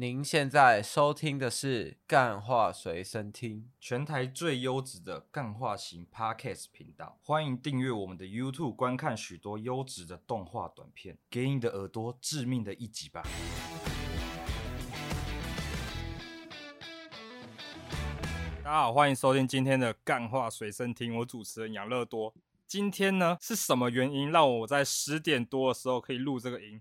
您现在收听的是《干话随身听》，全台最优质的干话型 Podcast 频道。欢迎订阅我们的 YouTube，观看许多优质的动画短片，给你的耳朵致命的一击吧！大家好，欢迎收听今天的《干话随身听》，我主持人养乐多。今天呢，是什么原因让我在十点多的时候可以录这个音？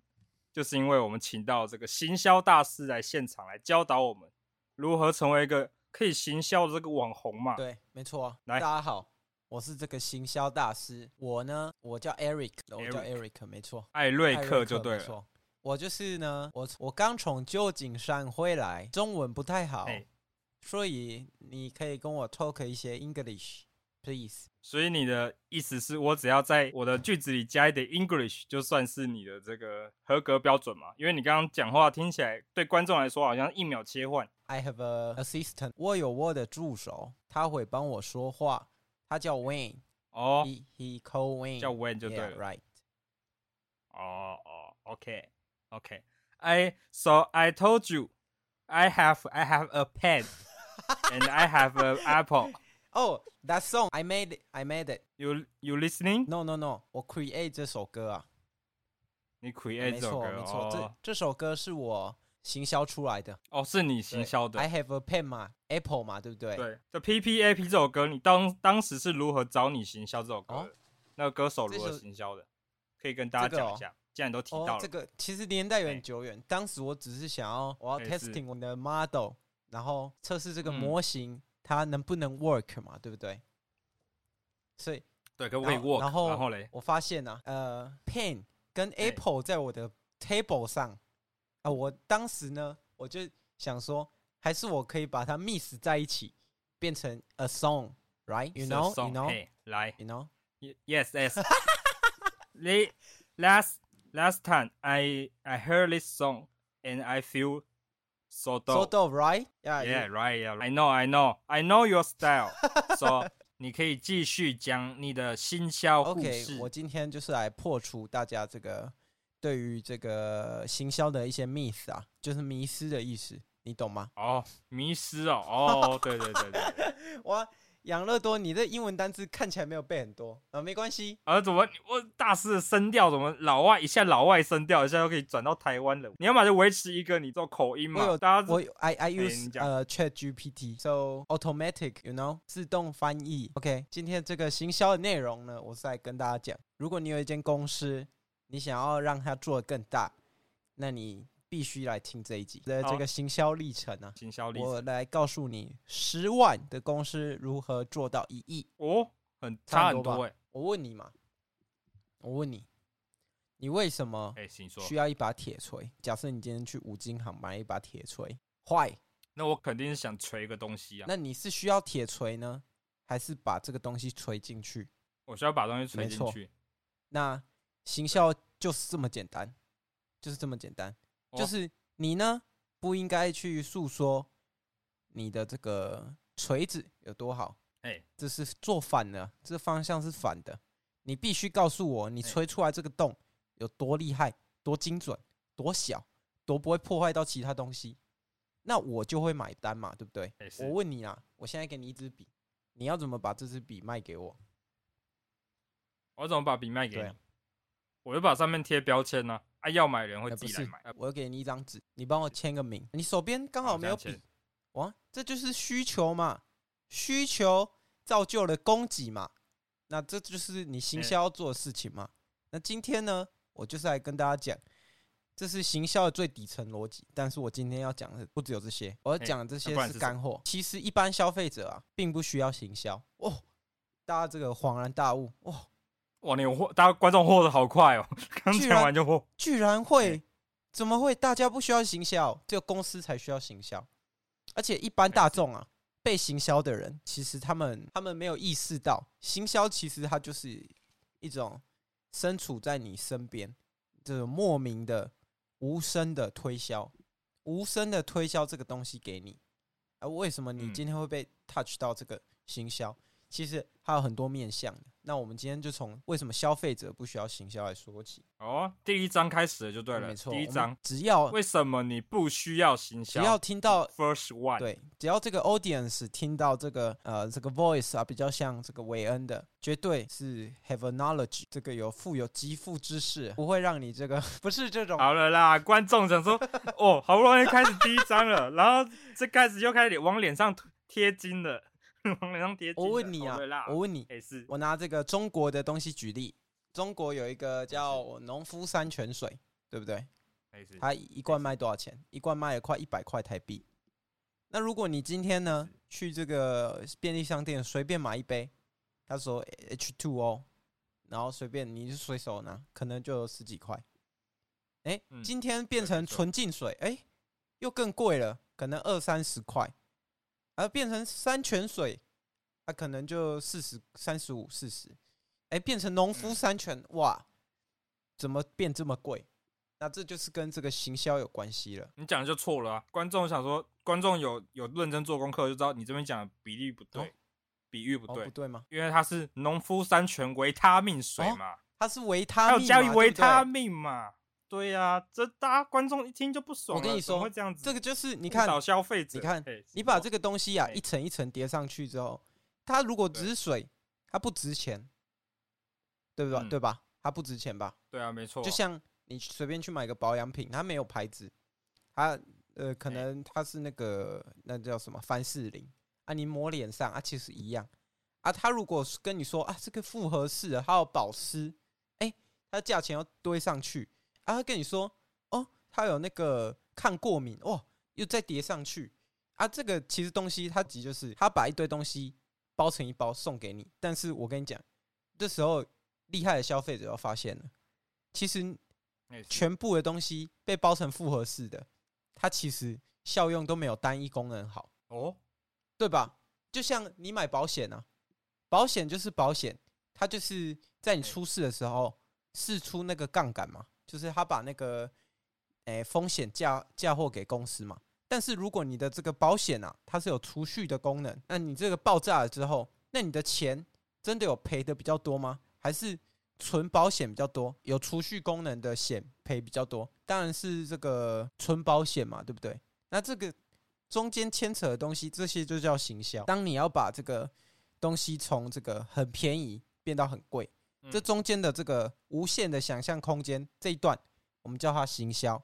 就是因为我们请到这个行销大师来现场来教导我们如何成为一个可以行销的这个网红嘛？对，没错。来，大家好，我是这个行销大师。我呢，我叫 Eric，我叫 Eric，没错，艾瑞克就对了。没错，我就是呢，我我刚从旧金山回来，中文不太好，所以你可以跟我 talk 一些 English。Please，所以你的意思是我只要在我的句子里加一点 English，就算是你的这个合格标准嘛？因为你刚刚讲话听起来对观众来说好像一秒切换。I have a assistant，我有我的助手，他会帮我说话，他叫 Wayne。哦，He he call Wayne，叫 Wayne 就对了。Yeah, right。哦哦，OK OK。I so I told you I have I have a pen and I have an apple。 Oh, that song I made it. I made it. You you listening? No, no, no. 我 create 这首歌啊。你 create 这首歌？没错，没错。这这首歌是我行销出来的。哦，是你行销的。I have a pen 嘛，Apple 嘛，对不对？对。这 P P A P 这首歌，你当当时是如何找你行销这首歌的？那个歌手如何行销的？可以跟大家讲一下。既然都提到了，这个其实年代有点久远。当时我只是想要，我要 testing 我的 model，然后测试这个模型。它能不能 work 嘛？对不对？所以对，可不可以 work？然后，然后嘞，我发现呢、啊，呃，pen 跟 apple 在我的 table 上啊、呃，我当时呢，我就想说，还是我可以把它 mix 在一起，变成 a song，right？You know？You know？来，You know？Yes，Yes。The last last time I I heard this song and I feel So dope, so dope, right? Yeah, yeah, right. Yeah, I know, I know, I know your style. So 你可以继续讲你的行销故事。OK，我今天就是来破除大家这个对于这个行销的一些 myth 啊，就是迷失的意思，你懂吗？哦，迷失哦，哦，对对对对，我。养乐多，你的英文单词看起来没有背很多啊，没关系。啊，怎么我大师的声调怎么老外一下老外声调，一下又可以转到台湾了？你要么就维持一个你做口音嘛。我有，大家我 I I use 呃 Chat GPT，so automatic，you know，自动翻译。OK，今天这个行销的内容呢，我是来跟大家讲，如果你有一间公司，你想要让它做得更大，那你。必须来听这一集的这个行销历程啊！行销历程，我来告诉你，十万的公司如何做到一亿哦，很差很多哎！我问你嘛，我问你，你为什么需要一把铁锤？假设你今天去五金行买一把铁锤，坏，那我肯定是想锤个东西啊。那你是需要铁锤呢，还是把这个东西锤进去？我需要把东西锤进去。那行销就是这么简单，就是这么简单。就是你呢，不应该去诉说你的这个锤子有多好，哎，这是做反了，这方向是反的。你必须告诉我，你锤出来这个洞有多厉害、多精准、多小、多不会破坏到其他东西，那我就会买单嘛，对不对？我问你啊，我现在给你一支笔，你要怎么把这支笔卖给我？我怎么把笔卖给你？我就把上面贴标签呢。啊，要买人会自己来买。我要给你一张纸，你帮我签个名。你手边刚好没有笔，哇，这就是需求嘛，需求造就了供给嘛，那这就是你行销要做的事情嘛。那今天呢，我就是来跟大家讲，这是行销的最底层逻辑。但是我今天要讲的不只有这些，我要讲的这些是干货。其实一般消费者啊，并不需要行销哦。大家这个恍然大悟哦。哇，你获，大家观众获的好快哦，刚讲完就货，居然会？怎么会？大家不需要行销，只有公司才需要行销。而且一般大众啊，被行销的人，其实他们他们没有意识到，行销其实它就是一种身处在你身边，这种莫名的、无声的推销，无声的推销这个东西给你。而为什么你今天会被 touch 到这个行销？其实还有很多面向的。那我们今天就从为什么消费者不需要行销来说起。哦，第一章开始了就对了，没错。第一章只要为什么你不需要行销？只要听到 first one，对，只要这个 audience 听到这个呃这个 voice 啊，比较像这个韦恩的，绝对是 have a knowledge，这个有富有极富知识，不会让你这个 不是这种。好了啦，观众想说，哦，好不容易开始第一章了，然后这开始又开始往脸上贴金了。我问你啊，我问你，我拿这个中国的东西举例，中国有一个叫农夫山泉水，对不对？它一罐卖多少钱？一罐卖了快一百块台币。那如果你今天呢去这个便利商店随便买一杯，他说 H two O，然后随便你就随手拿，可能就有十几块。哎，今天变成纯净水，哎，又更贵了，可能二三十块。而变成山泉水，它、啊、可能就四十、三十五、四十。哎，变成农夫山泉，哇，怎么变这么贵？那这就是跟这个行销有关系了。你讲的就错了啊！观众想说，观众有有认真做功课，就知道你这边讲的比例不对，哦、比喻不对、哦，不对吗？因为它是农夫山泉维他命水嘛，哦、它是维他命，还有加维他命嘛。对呀、啊，这大家观众一听就不爽。我跟你说，会这样子，这个就是你看找，消费者，你看，你把这个东西啊一层一层叠上去之后，它如果只是水，它不值钱，对不对？嗯、对吧？它不值钱吧？对啊，没错。就像你随便去买个保养品，它没有牌子，它呃可能它是那个那叫什么凡士林啊，你抹脸上啊其实一样啊。它如果跟你说啊这个复合式，还有保湿，哎，它价钱要堆上去。啊，他跟你说，哦，他有那个抗过敏，哇，又再叠上去啊。这个其实东西它其实就是他把一堆东西包成一包送给你，但是我跟你讲，这时候厉害的消费者要发现了，其实全部的东西被包成复合式的，它其实效用都没有单一功能好哦，对吧？就像你买保险啊，保险就是保险，它就是在你出事的时候试出那个杠杆嘛。就是他把那个，诶、风险嫁嫁祸给公司嘛。但是如果你的这个保险啊，它是有储蓄的功能，那你这个爆炸了之后，那你的钱真的有赔的比较多吗？还是存保险比较多，有储蓄功能的险赔比较多？当然是这个存保险嘛，对不对？那这个中间牵扯的东西，这些就叫行销。当你要把这个东西从这个很便宜变到很贵。这中间的这个无限的想象空间这一段，我们叫它行销。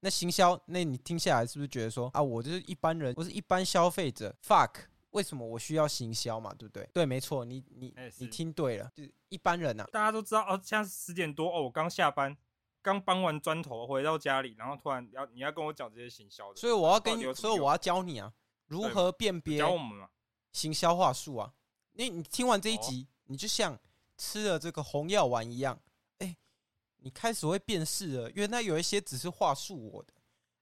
那行销，那你听下来是不是觉得说啊，我就是一般人，我是一般消费者，fuck，为什么我需要行销嘛？对不对？对，没错，你你你听对了，就是一般人呐。大家都知道哦，现在十点多哦，我刚下班，刚搬完砖头回到家里，然后突然要你要跟我讲这些行销的，所以我要跟你，所以我要教你啊，如何辨别教我们嘛，行销话术啊。你你听完这一集，你就像。吃了这个红药丸一样，哎、欸，你开始会辨识了。原来有一些只是话术我的，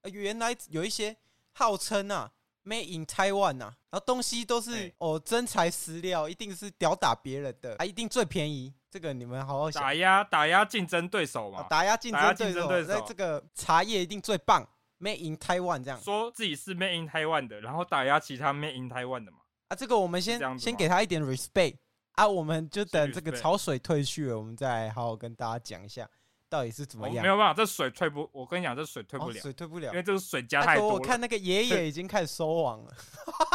呃，原来有一些号称啊，Made in Taiwan 啊，然后东西都是、欸、哦真材实料，一定是吊打别人的，啊，一定最便宜。这个你们好好想。打压打压竞争对手嘛，打压竞争对手。那这个茶叶一定最棒，Made in Taiwan 这样。说自己是 Made in Taiwan 的，然后打压其他 Made in Taiwan 的嘛。啊，这个我们先先给他一点 respect。啊，我们就等这个潮水退去了，我们再好好跟大家讲一下到底是怎么样。没有办法，这水退不，我跟你讲，这水退不了，水退不了，因为这个水加太多。我看那个爷爷已经开始收网了，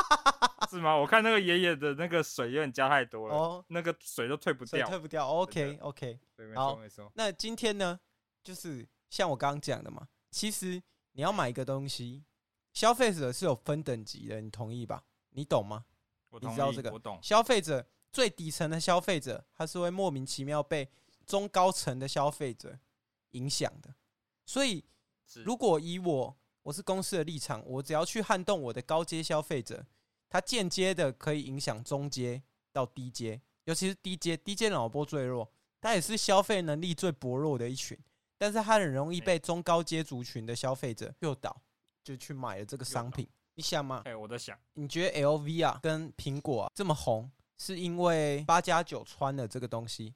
是吗？我看那个爷爷的那个水有点加太多了，哦，那个水都退不掉，退不掉。OK，OK，好，那今天呢，就是像我刚刚讲的嘛，其实你要买一个东西，消费者是有分等级的，你同意吧？你懂吗？我同意，你知道这个？我懂。消费者。最底层的消费者，他是会莫名其妙被中高层的消费者影响的。所以，如果以我我是公司的立场，我只要去撼动我的高阶消费者，他间接的可以影响中阶到低阶，尤其是低阶，低阶脑波最弱，他也是消费能力最薄弱的一群，但是他很容易被中高阶族群的消费者诱导，就去买了这个商品。你想吗？哎，我在想，你觉得 LV 啊跟苹果啊这么红？是因为八加九穿的这个东西，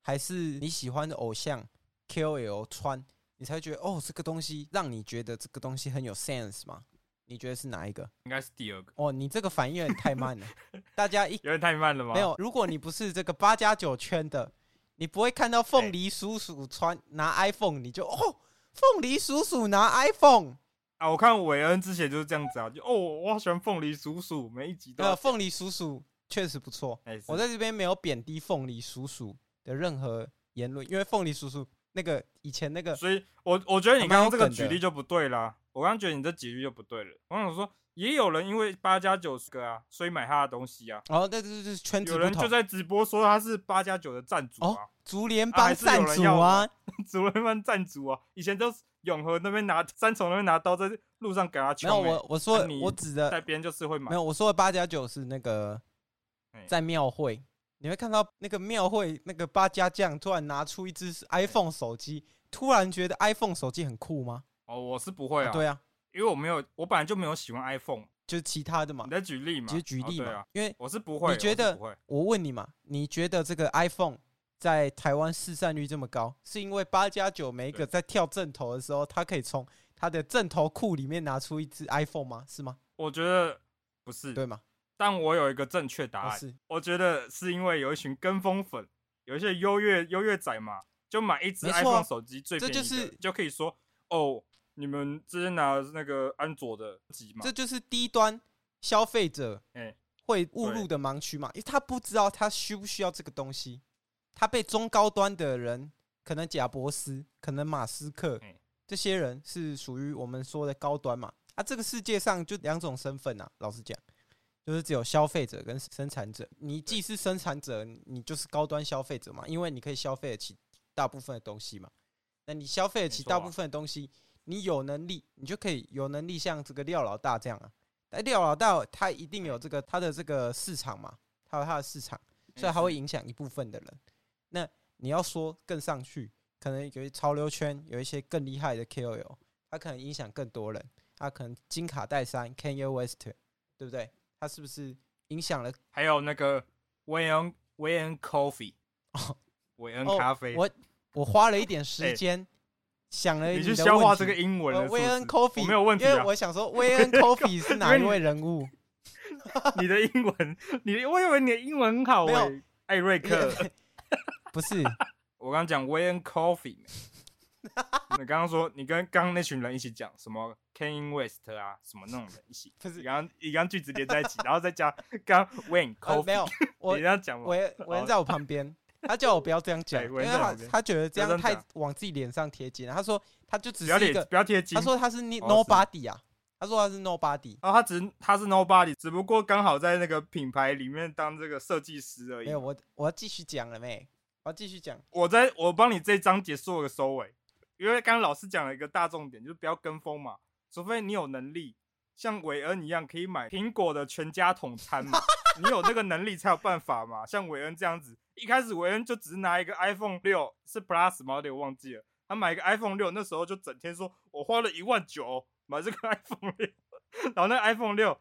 还是你喜欢的偶像 KOL 穿，你才觉得哦，这个东西让你觉得这个东西很有 sense 吗？你觉得是哪一个？应该是第二个。哦，你这个反应有点太慢了，大家一有点太慢了吗？没有，如果你不是这个八加九圈的，你不会看到凤梨叔叔穿拿 iPhone，你就哦，凤梨叔叔拿 iPhone 啊！我看韦恩之前就是这样子啊，就哦，我好喜欢凤梨叔叔，每一集都。呃，凤梨叔叔确实不错。欸、我在这边没有贬低凤梨叔叔的任何言论，因为凤梨叔叔那个以前那个，所以我我觉得你刚刚这个举例就不对啦。我刚刚觉得你这几句就不对了。我想说，也有人因为八加九个啊，所以买他的东西啊。哦，对对对，圈子有人就在直播说他是八加九的赞主啊，哦、竹联帮赞助啊，竹联帮赞主啊。以前都是永和那边拿三重那边拿刀在路上给他抢、欸。没有，我我说、啊、我指的在别人就是会买。没有，我说的八加九是那个在庙会，欸、你会看到那个庙会那个八家将突然拿出一支 iPhone 手机，欸、突然觉得 iPhone 手机很酷吗？哦，我是不会啊，啊。对啊，因为我没有，我本来就没有喜欢 iPhone，就是其他的嘛。你在举例嘛？其实举例嘛。哦啊、因为我是不会。你觉得？我，我问你嘛，你觉得这个 iPhone 在台湾市占率这么高，是因为八加九每一个在跳正头的时候，他可以从他的正头库里面拿出一支 iPhone 吗？是吗？我觉得不是，对吗？但我有一个正确答案，是我觉得是因为有一群跟风粉，有一些优越优越仔嘛，就买一只 iPhone 手机最便宜的，这就是就可以说哦。你们之前拿那个安卓的机嘛？这就是低端消费者会误入的盲区嘛，因为他不知道他需不需要这个东西，他被中高端的人，可能贾伯斯，可能马斯克，这些人是属于我们说的高端嘛。啊，这个世界上就两种身份啊，老实讲，就是只有消费者跟生产者。你既是生产者，你就是高端消费者嘛，因为你可以消费得起大部分的东西嘛。那你消费得起大部分的东西。你有能力，你就可以有能力像这个廖老大这样啊。但廖老大他一定有这个他的这个市场嘛，他有他的市场，所以他会影响一部分的人。那你要说更上去，可能有些潮流圈有一些更厉害的 KOL，他可能影响更多人。他可能金卡戴珊 Kanye West，对不对？他是不是影响了？还有那个维恩维恩 Coffee 哦，维恩咖啡。我我花了一点时间。欸想了你，你去消化这个英文了。威恩 Coffee 没有问题，因为我想说维恩 Coffee 是哪一位人物？你的英文，你我以为你的英文很好哎、欸，艾瑞克，不是，我刚刚讲威恩 Coffee，你刚刚说你跟刚刚那群人一起讲什么 Kanye West 啊，什么那种人一起，就是，刚刚你刚句子连在一起，然后再加刚威恩 Coffee，没有，我 你这样讲，威威恩在我旁边。他叫我不要这样讲，因为他他觉得这样太往自己脸上贴金了。他说他就只是一个不要贴金。他说他是 nobody 啊，他说他是 nobody。哦，他只是他是 nobody，只不过刚好在那个品牌里面当这个设计师而已。没有，我我要继续讲了没？我要继续讲。我在我帮你这一章节做个收尾，因为刚刚老师讲了一个大重点，就是不要跟风嘛，除非你有能力像韦恩一样可以买苹果的全家桶餐嘛，你有这个能力才有办法嘛，像韦恩这样子。一开始韦恩就只是拿一个 iPhone 六，是 Plus 吗？有点忘记了。他买一个 iPhone 六，那时候就整天说，我花了一万九买这个 iPhone 六，然后那 iPhone 六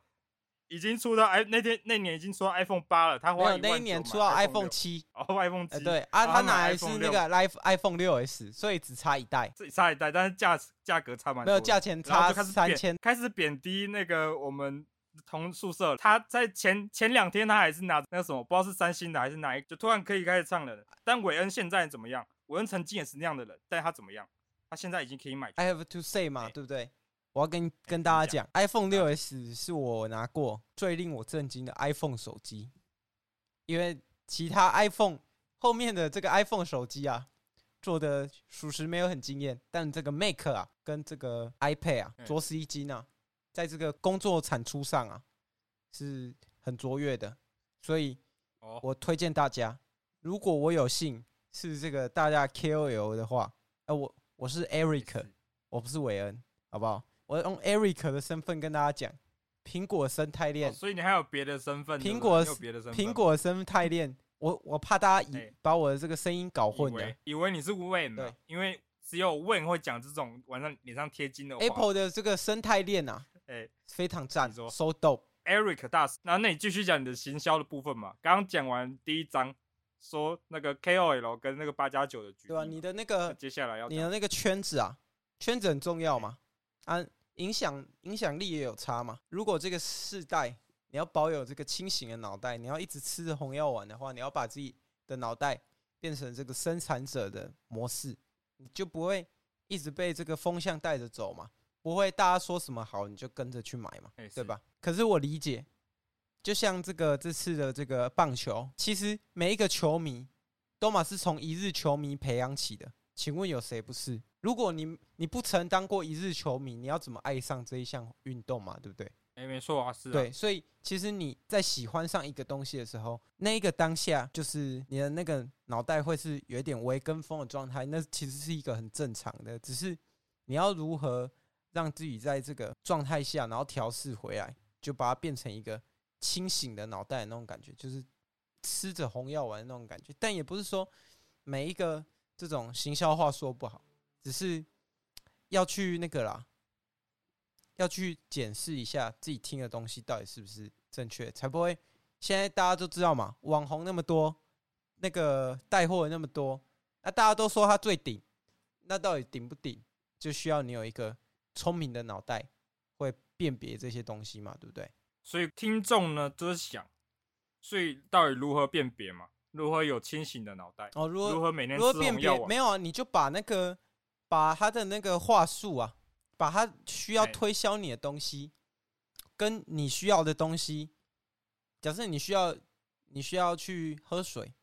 已经出到 i 那天那年已经出到 iPhone 八了，他花那一年出到 iPhone 七，哦 iPhone 七，对啊，他拿的是那个 Life iPhone 六 S，所以只差一代，只差一代，但是价价格差蛮多，没有价钱差三千，开始贬低那个我们。同宿舍，他在前前两天他还是拿那个什么，不知道是三星的还是哪一个，就突然可以开始唱了。但韦恩现在怎么样？韦恩曾经也是那样的人，但他怎么样？他现在已经可以买。I have to say 嘛，欸、对不对？我要跟跟大家讲，iPhone 六 S 是我拿过最令我震惊的 iPhone 手机，因为其他 iPhone 后面的这个 iPhone 手机啊，做的属实没有很惊艳，但这个 Mac 啊，跟这个 iPad 啊，着实一惊啊。在这个工作产出上啊，是很卓越的，所以，我推荐大家，如果我有幸是这个大家 KOL 的话，呃，我我是 Eric，我不是韦恩，好不好？我用 Eric 的身份跟大家讲，苹果生态链，所以你还有别的身份？苹果苹果生态链，我我怕大家以把我的这个声音搞混了，以为你是对，因为只有 Wayne 会讲这种晚上脸上贴金的。Apple 的这个生态链啊。哎，欸、非常赞，so dope，Eric 大师。那那你继续讲你的行销的部分嘛？刚刚讲完第一章，说那个 KOL 跟那个八加九的局，对吧、啊？你的那个接下来要你的那个圈子啊，圈子很重要嘛。啊，影响影响力也有差嘛。如果这个世代你要保有这个清醒的脑袋，你要一直吃着红药丸的话，你要把自己的脑袋变成这个生产者的模式，你就不会一直被这个风向带着走嘛，不会大家说什么好你就跟着去买嘛，对吧？可是我理解，就像这个这次的这个棒球，其实每一个球迷都嘛是从一日球迷培养起的，请问有谁不是？如果你你不曾当过一日球迷，你要怎么爱上这一项运动嘛？对不对？哎、欸，没错啊，是啊。对，所以其实你在喜欢上一个东西的时候，那一个当下，就是你的那个脑袋会是有一点微跟风的状态，那其实是一个很正常的。只是你要如何让自己在这个状态下，然后调试回来，就把它变成一个清醒的脑袋的那种感觉，就是吃着红药丸的那种感觉。但也不是说每一个这种行销话说不好。只是要去那个啦，要去检视一下自己听的东西到底是不是正确，才不会。现在大家都知道嘛，网红那么多，那个带货那么多，那大家都说他最顶，那到底顶不顶？就需要你有一个聪明的脑袋，会辨别这些东西嘛，对不对？所以听众呢，就是想，所以到底如何辨别嘛？如何有清醒的脑袋？哦，如何如何每天如何辨别？没有啊，你就把那个。把他的那个话术啊，把他需要推销你的东西，跟你需要的东西，假设你需要你需要去喝水，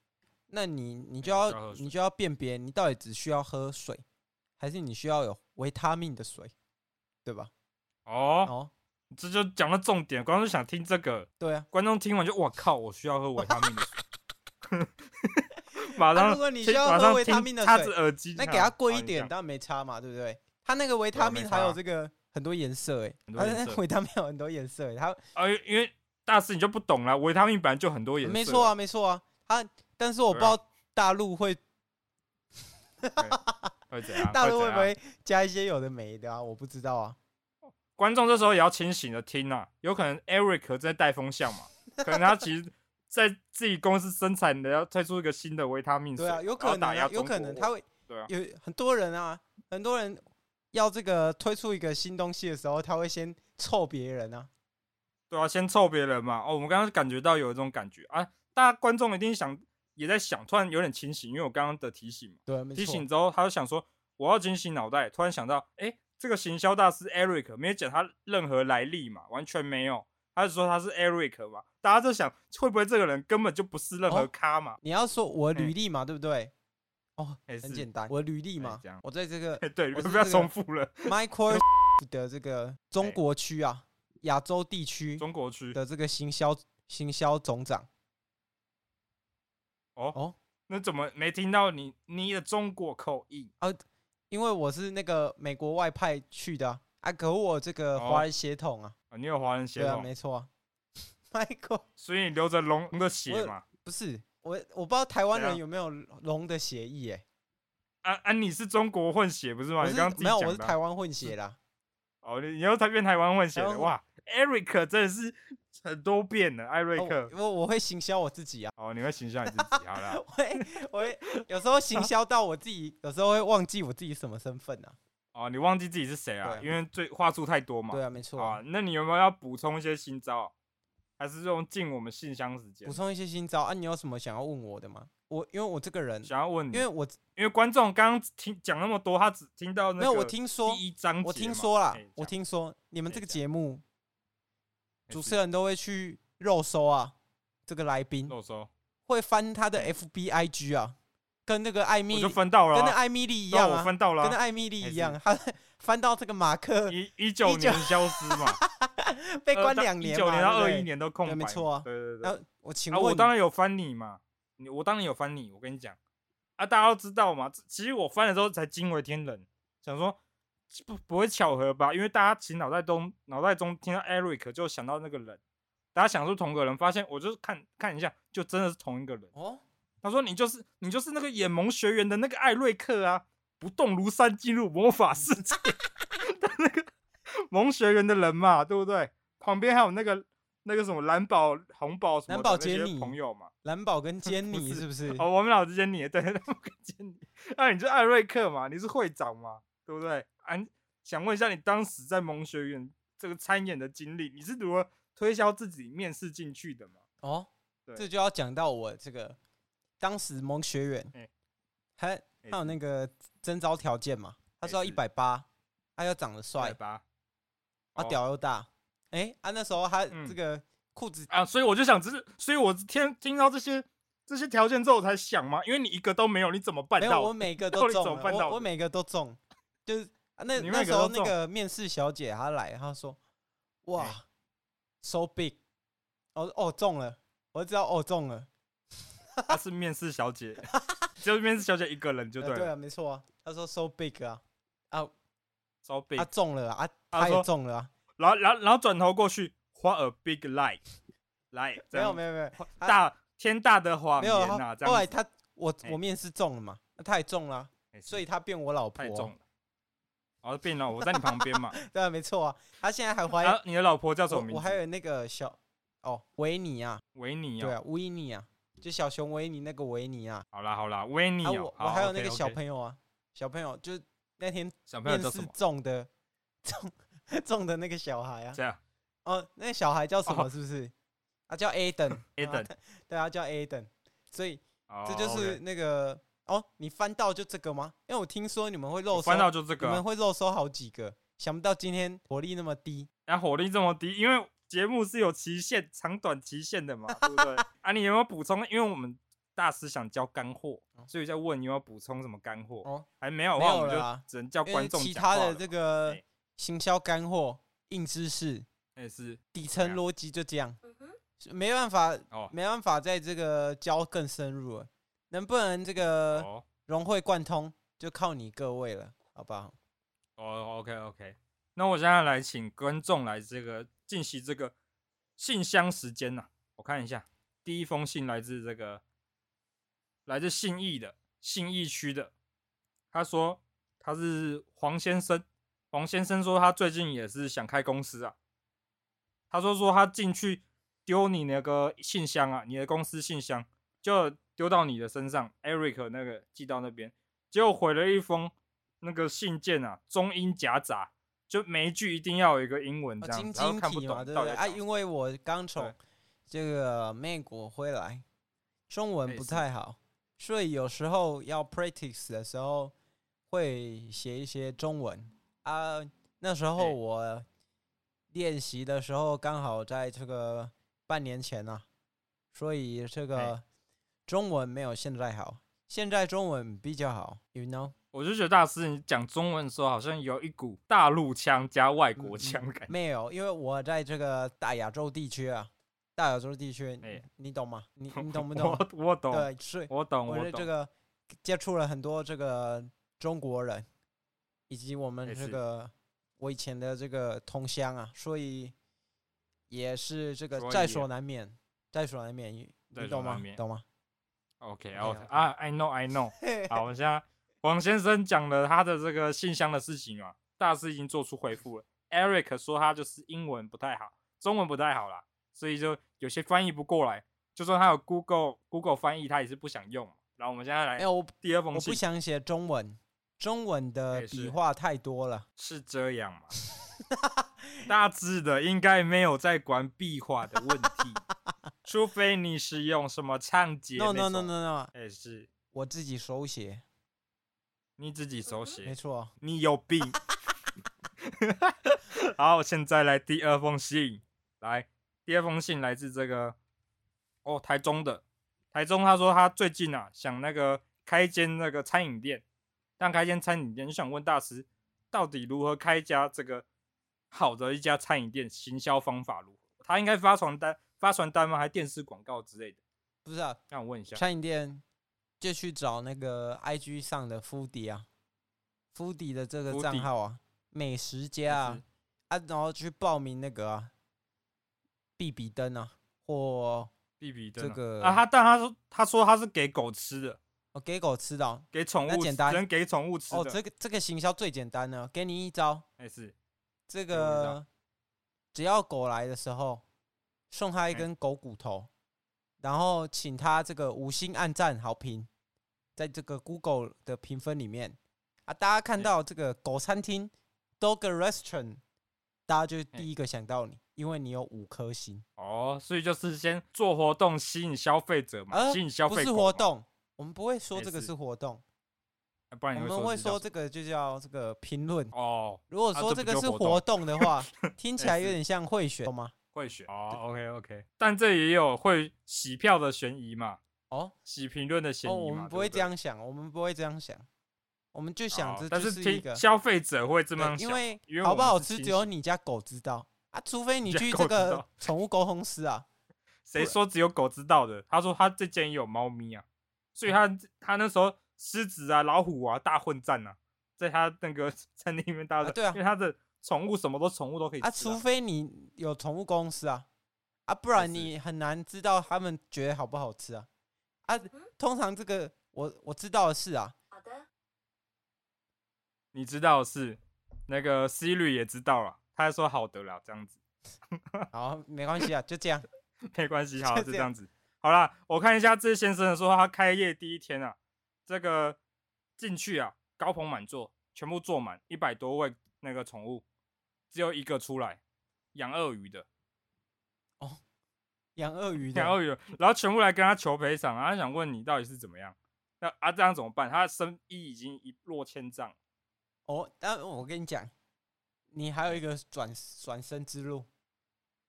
那你你就要你就要辨别，你到底只需要喝水，还是你需要有维他命的水，对吧？哦哦，这就讲到重点，观众想听这个，对啊，观众听完就我靠，我需要喝维他命的水。马上，如果你需要喝维他命的水，耳机，那给他贵一点，当然没差嘛，对不对？他那个维他命还有这个很多颜色，哎，维他命有很多颜色，他呃，因为大师你就不懂了，维他命本来就很多颜色，没错啊，没错啊，他，但是我不知道大陆会，会怎样？大陆会不会加一些有的没的啊？我不知道啊。观众这时候也要清醒的听啊，有可能 Eric 在带风向嘛，可能他其实。在自己公司生产的要推出一个新的维他命水，对啊，有可能、啊，有可能他会，对啊，有很多人啊，很多人要这个推出一个新东西的时候，他会先臭别人啊，对啊，先臭别人嘛。哦，我们刚刚感觉到有一种感觉啊，大家观众一定想也在想，突然有点清醒，因为我刚刚的提醒嘛，对，提醒之后他就想说我要清醒脑袋，突然想到，哎、欸，这个行销大师 Eric 没有讲他任何来历嘛，完全没有。他是说他是 Eric 嘛？大家就想会不会这个人根本就不是任何咖嘛？哦、你要说我履历嘛，欸、对不对？哦，很简单，我履历嘛，我在这个，欸、对，不要重复了。Microsoft 的这个中国区啊，亚、欸、洲地区，中国区的这个行销行销总长。哦哦，那怎么没听到你你的中国口音啊？因为我是那个美国外派去的啊，啊可我这个华人血统啊。啊，你有华人血统？对啊，没错啊。Michael，所以你流着龙的血嘛？不是，我我不知道台湾人有没有龙的血液诶。啊啊，你是中国混血不是吗？是你刚刚没有，我是台湾混血啦。哦，你你又台变台湾混血了哇！Eric 真的是很多变的，艾瑞克。我我会行销我自己啊。哦，你会行销你自己，好了。我会我会有时候行销到我自己，有时候会忘记我自己什么身份呢？哦，你忘记自己是谁啊？因为最话术太多嘛。对啊，没错啊。那你有没有要补充一些新招？还是用进我们信箱时间？补充一些新招啊？你有什么想要问我的吗？我因为我这个人想要问你，因为我因为观众刚刚听讲那么多，他只听到那。没有，我听说第一章，我听说啦，我听说你们这个节目主持人都会去肉搜啊，这个来宾肉搜会翻他的 FBIG 啊。跟那个艾米，我就分到了，跟那艾米丽一样啊，我分到了，跟那艾米丽一样，他翻到这个马克一一九年消失嘛，被关两年，一九年到二一年都空白，没错。啊，对对。对。我请问，我当然有翻你嘛，我当然有翻你，我跟你讲。啊，大家都知道嘛，其实我翻的时候才惊为天人，想说不不会巧合吧？因为大家其实脑袋中脑袋中听到 Eric 就想到那个人，大家想说同个人，发现我就是看看一下，就真的是同一个人。哦。他说：“你就是你就是那个演萌学园的那个艾瑞克啊，不动如山进入魔法世界的那个萌学园的人嘛，对不对？旁边还有那个那个什么蓝宝、红宝什么的那些朋友嘛，蓝宝跟 坚尼是不是？哦，我们俩之坚尼，对，蓝宝跟坚尼。那你是艾瑞克嘛？你是会长嘛？对不对？啊，想问一下，你当时在萌学园这个参演的经历，你是如何推销自己面试进去的嘛？哦，对这就要讲到我这个当时萌学园，欸他他有那个征招条件嘛，他说要一百八，他要长得帅，吧？啊屌又大，哎啊那时候他这个裤子啊，所以我就想，只是，所以我听听到这些这些条件之后，我才想嘛，因为你一个都没有，你怎么办到？没有，我每个 都中了，我我每个都中，就是啊那那时候那个面试小姐她来，她说哇，so big，哦哦中了，我知道哦中了，她是面试小姐。只有面试小姐一个人就对了，对啊，没错啊。他说 so big 啊，啊，so big，他中了啊，他也中了啊。然后，然后，然后转头过去，what a big lie，来，没有，没有，没有，大天大的谎言啊！后来他，我我面试中了嘛，他也中了，所以他变我老婆，太重了。哦，变了，我在你旁边嘛。对啊，没错啊。他现在还怀疑。你的老婆叫什么名字？我还有那个小，哦，维尼啊，维尼啊，对啊，维尼啊。就小熊维尼那个维尼啊，好啦好啦，维尼、我我还有那个小朋友啊，小朋友就那天面试中的中中的那个小孩啊，这样哦，那个小孩叫什么？是不是？啊，叫 Aden，Aden，对啊，叫 Aden，所以这就是那个哦，你翻到就这个吗？因为我听说你们会漏收，翻到就这个，你们会漏收好几个，想不到今天火力那么低，啊，火力这么低，因为。节目是有期限，长短期限的嘛，对不对？啊，你有没有补充？因为我们大师想教干货，所以在问你有没有补充什么干货？哦，还没有的话，我们就只能叫观众。其他的这个行销干货、硬知识，也是底层逻辑就这样，没办法，没办法在这个教更深入了。能不能这个融会贯通，就靠你各位了，好不好？哦，OK，OK。那我现在来请观众来这个。进行这个信箱时间呐、我看一下，第一封信来自这个来自信义的信义区的，他说他是黄先生，黄先生说他最近也是想开公司啊，他说说他进去丢你那个信箱啊，你的公司信箱就丢到你的身上，Eric 那个寄到那边，结果回了一封那个信件啊，中英夹杂。就每一句一定要有一个英文这样，晶晶体嘛，对不对？啊，因为我刚从这个美国回来，中文不太好，所以有时候要 practice 的时候会写一些中文啊。那时候我练习的时候刚好在这个半年前呢、啊，所以这个中文没有现在好，现在中文比较好，you know。我就觉得大师，你讲中文的时候好像有一股大陆腔加外国腔感、嗯。没有，因为我在这个大亚洲地区啊，大亚洲地区，欸、你懂吗？你 你懂不懂？我我懂。对，是，我懂。我是这个接触了很多这个中国人，以及我们这个我以前的这个同乡啊，所以也是这个在所难免，在所难免，你懂吗？懂吗？OK，OK，啊，I know，I know。好，我们现在。王先生讲了他的这个信箱的事情啊，大师已经做出回复了。Eric 说他就是英文不太好，中文不太好啦，所以就有些翻译不过来。就算他有 Google Google 翻译，他也是不想用。然后我们现在来，哎，我第二封信，我不想写中文，中文的笔画太多了，是这样吗？大致的应该没有在管笔画的问题，除非你是用什么仓頡。No no no no no，哎，是我自己手写。你自己手写，没错，你有病。好，现在来第二封信，来第二封信来自这个哦台中的台中，他说他最近啊想那个开一间那个餐饮店，但开一间餐饮店就想问大师，到底如何开一家这个好的一家餐饮店，行销方法如何？他应该发传单发传单吗？还电视广告之类的？不是啊，让我问一下餐饮店。就去找那个 IG 上的 Foodie 啊，Foodie 的这个账号啊，美食家啊，啊，然后去报名那个啊，比比登啊，或比比登这个啊，他但他说他说他是给狗吃的，哦，给狗吃的，哦，给宠物，简单，给宠物吃的。哦，这个这个行销最简单的，给你一招，哎是，这个只要狗来的时候，送他一根狗骨头。然后请他这个五星按赞好评，在这个 Google 的评分里面啊，大家看到这个狗餐厅 Dog Restaurant，大家就第一个想到你，因为你有五颗星。哦，所以就是先做活动吸引消费者嘛，呃、吸引消费。不是活动，我们不会说这个是活动，不然你我们会说这个就叫这个评论。哦，如果说这个是活动的话，听起来有点像贿选吗？会选哦，OK OK，但这也有会洗票的嫌疑嘛？哦，洗评论的嫌疑？哦，我们不会这样想，我们不会这样想，我们就想着就是一个消费者会这么想，因为好不好吃只有你家狗知道啊，除非你去这个宠物沟通师啊。谁说只有狗知道的？他说他这间也有猫咪啊，所以他他那时候狮子啊、老虎啊大混战啊，在他那个 餐厅里面大，对啊，因为他的。宠物什么都宠物都可以吃啊，啊，除非你有宠物公司啊，啊，不然你很难知道他们觉得好不好吃啊，啊，通常这个我我知道的是啊，好的，你知道的是那个 Siri 也知道了，他还说好的了，这样子，好，没关系啊，就这样，没关系，好，就这样子，好啦，我看一下这先生说他开业第一天啊，这个进去啊，高朋满座，全部坐满一百多位那个宠物。只有一个出来养鳄鱼的哦，养鳄鱼的，养鳄鱼的，然后全部来跟他求赔偿啊！他想问你到底是怎么样？那啊这样怎么办？他的生意已经一落千丈哦。但我跟你讲，你还有一个转转身之路，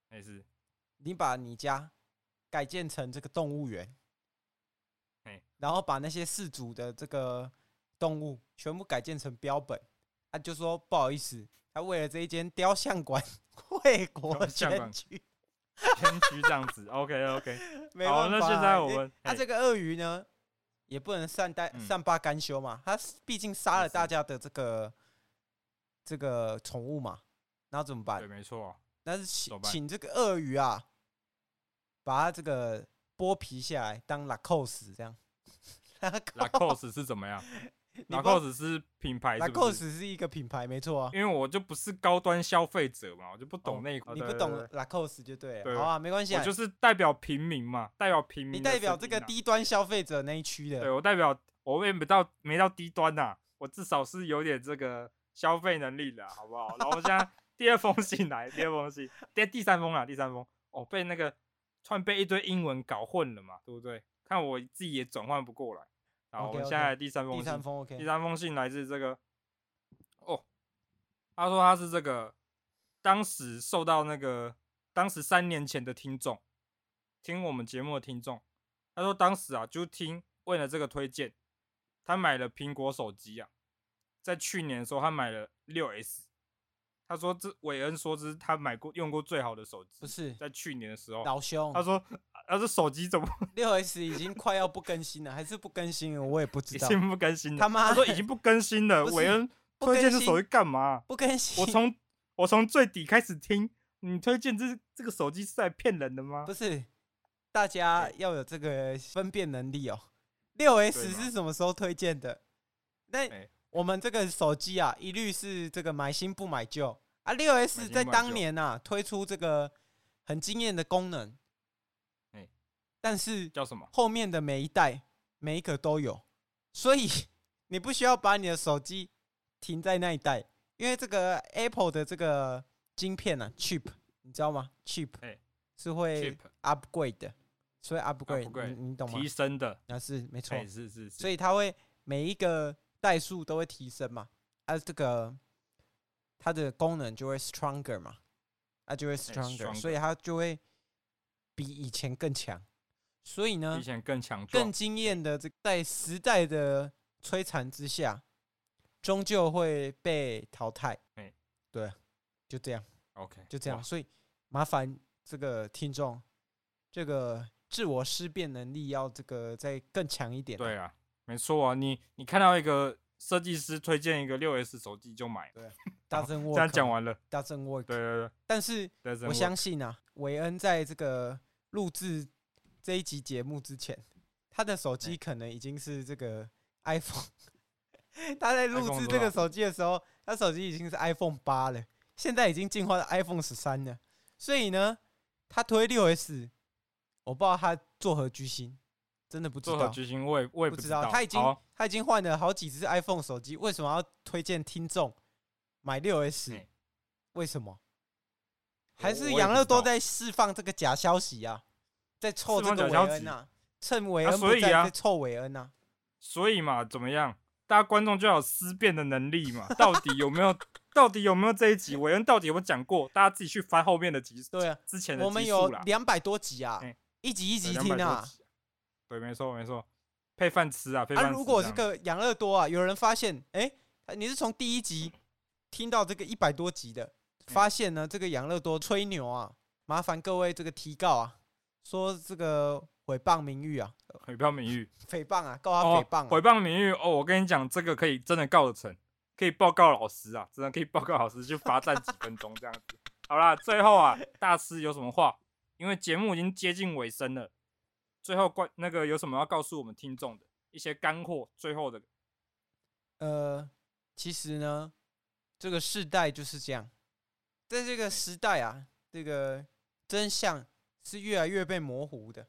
没事，你把你家改建成这个动物园，然后把那些饲主的这个动物全部改建成标本，他、啊、就说不好意思。他为了这一间雕像馆，为国捐躯，捐躯这样子，OK OK。好，那现在我们他、欸啊、这个鳄鱼呢，也不能善待善罢甘休嘛。他毕竟杀了大家的这个这个宠物嘛，然后怎么办？对，没错。但是请请这个鳄鱼啊，把它这个剥皮下来当拉扣斯这样。拉扣斯是怎么样？拉蔻斯是品牌是是，一个品牌，没错啊。因为我就不是高端消费者嘛，我就不懂那一块、哦。你不懂拉蔻斯就对了。对，好啊，没关系啊。我就是代表平民嘛，代表平民、啊。你代表这个低端消费者那一区的。对，我代表，我也没到没到低端呐、啊，我至少是有点这个消费能力的，好不好？然后现在 第二封信来，第二封信，第第三封啊，第三封。哦，被那个突然被一堆英文搞混了嘛，对不对？看我自己也转换不过来。好，我们现在第三封信。第三封，OK。第三封信来自这个，哦，他说他是这个当时受到那个当时三年前的听众，听我们节目的听众。他说当时啊，就听为了这个推荐，他买了苹果手机啊，在去年的时候他买了六 S。他说这韦恩说这是他买过用过最好的手机，不是在去年的时候。老兄，他说。要是手机怎么 六 S 已经快要不更新了，还是不更新了？我也不知道。不更新了。他妈，他说已经不更新了。韦恩推荐这手机干嘛？不更新。我从我从最底开始听，你推荐这这个手机是在骗人的吗？不是，大家要有这个分辨能力哦。六 S 是什么时候推荐的？那我们这个手机啊，一律是这个买新不买旧啊。六 S 在当年啊推出这个很惊艳的功能。但是叫什么？后面的每一代每一个都有，所以 你不需要把你的手机停在那一代，因为这个 Apple 的这个晶片呢、啊、，chip，你知道吗？chip 是会 upgrade 的，所以 upgrade，你，你懂吗？提升的，那是没错，是是是，所以它会每一个代数都会提升嘛，啊，这个它的功能就会 stronger 嘛，啊，就会 stronger，所以它就会比以前更强。所以呢，以前更强壮、更惊艳的这在时代的摧残之下，终究会被淘汰。欸、对，就这样。OK，就这样。所以麻烦这个听众，这个自我思辨能力要这个再更强一点。对啊，没错啊。你你看到一个设计师推荐一个六 S 手机就买。对，Doesn't work。这样讲完了，Doesn't work。对对对。但是我相信啊，韦恩在这个录制。这一集节目之前，他的手机可能已经是这个 iPhone。他在录制这个手机的时候，他手机已经是 iPhone 八了，现在已经进化到 iPhone 十三了。所以呢，他推六 S，我不知道他作何居心，真的不知道。作何居心，我也我也不知道。他已经他已经换了好几只 iPhone 手机，为什么要推荐听众买六 S，欸为什么？还是我也养乐多在释放这个假消息啊，在凑这个韦恩啊，趁韦啊恩不在所以啊在凑韦恩啊。所以嘛，怎么样？大家观众就要有思辨的能力嘛。到底有没有？到底有没有这一集？韦恩到底有没有讲过？大家自己去翻后面的集数。对啊，之前的我们有两百多集啊欸，一集一集对听啊。集对，没错没错，配饭吃啊，配饭吃。啊，如果这个养乐多啊，有人发现，哎，你是从第一集听到这个一百多集的，发现呢这个养乐多吹牛啊，麻烦各位这个提告啊，说这个毁谤名誉啊，诽谤名誉，诽谤啊，告他哦诽谤啊，诽谤名誉哦，我跟你讲，这个可以真的告得成，可以报告老师啊，真的可以报告老师，就罚站几分钟这样子。好啦，最后啊，大师有什么话？因为节目已经接近尾声了，最后关那个有什么要告诉我们听众的一些干货？最后的，呃，其实呢，这个世代就是这样，在这个时代啊，这个真相是越来越被模糊的，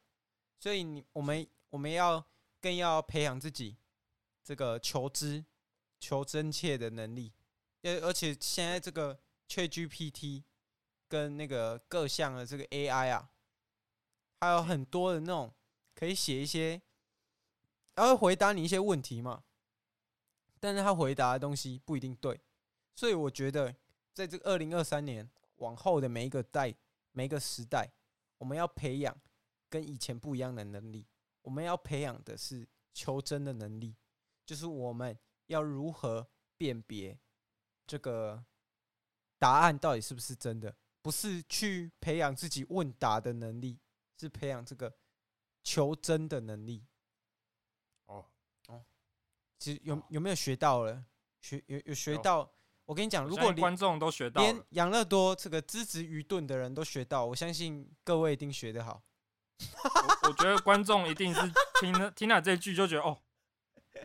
所以你我们我们要更要培养自己这个求知、求真切的能力，而而且现在这个 ChatGPT 跟那个各项的这个 AI 啊，还有很多的那种可以写一些，然后回答你一些问题嘛。但是他回答的东西不一定对，所以我觉得，在这个二零二三年往后的每一个代、每一个时代，我们要培养跟以前不一样的能力。我们要培养的是求真的能力，就是我们要如何辨别这个答案到底是不是真的，不是去培养自己问答的能力，是培养这个求真的能力。哦哦其实有有没有学到了？学有有学到？我跟你讲，如果连观众都学到连了，养乐多这个资质愚钝的人都学到，我相信各位一定学得好。我我觉得观众一定是听了 听了这句就觉得哦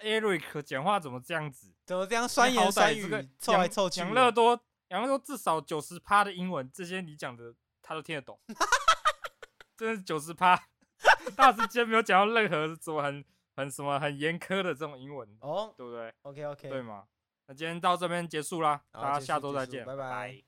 ，Eric 讲话怎么这样子？怎么这样酸言酸语，凑来凑去？养乐多，养乐多至少九十趴的英文，这些你讲的他都听得懂，真的是九十趴。大师今天没有讲到任何什么很。很什么很严苛的这种英文哦，对不对？OK OK，对吗？那今天到这边结束啦，大家下周再见，拜拜。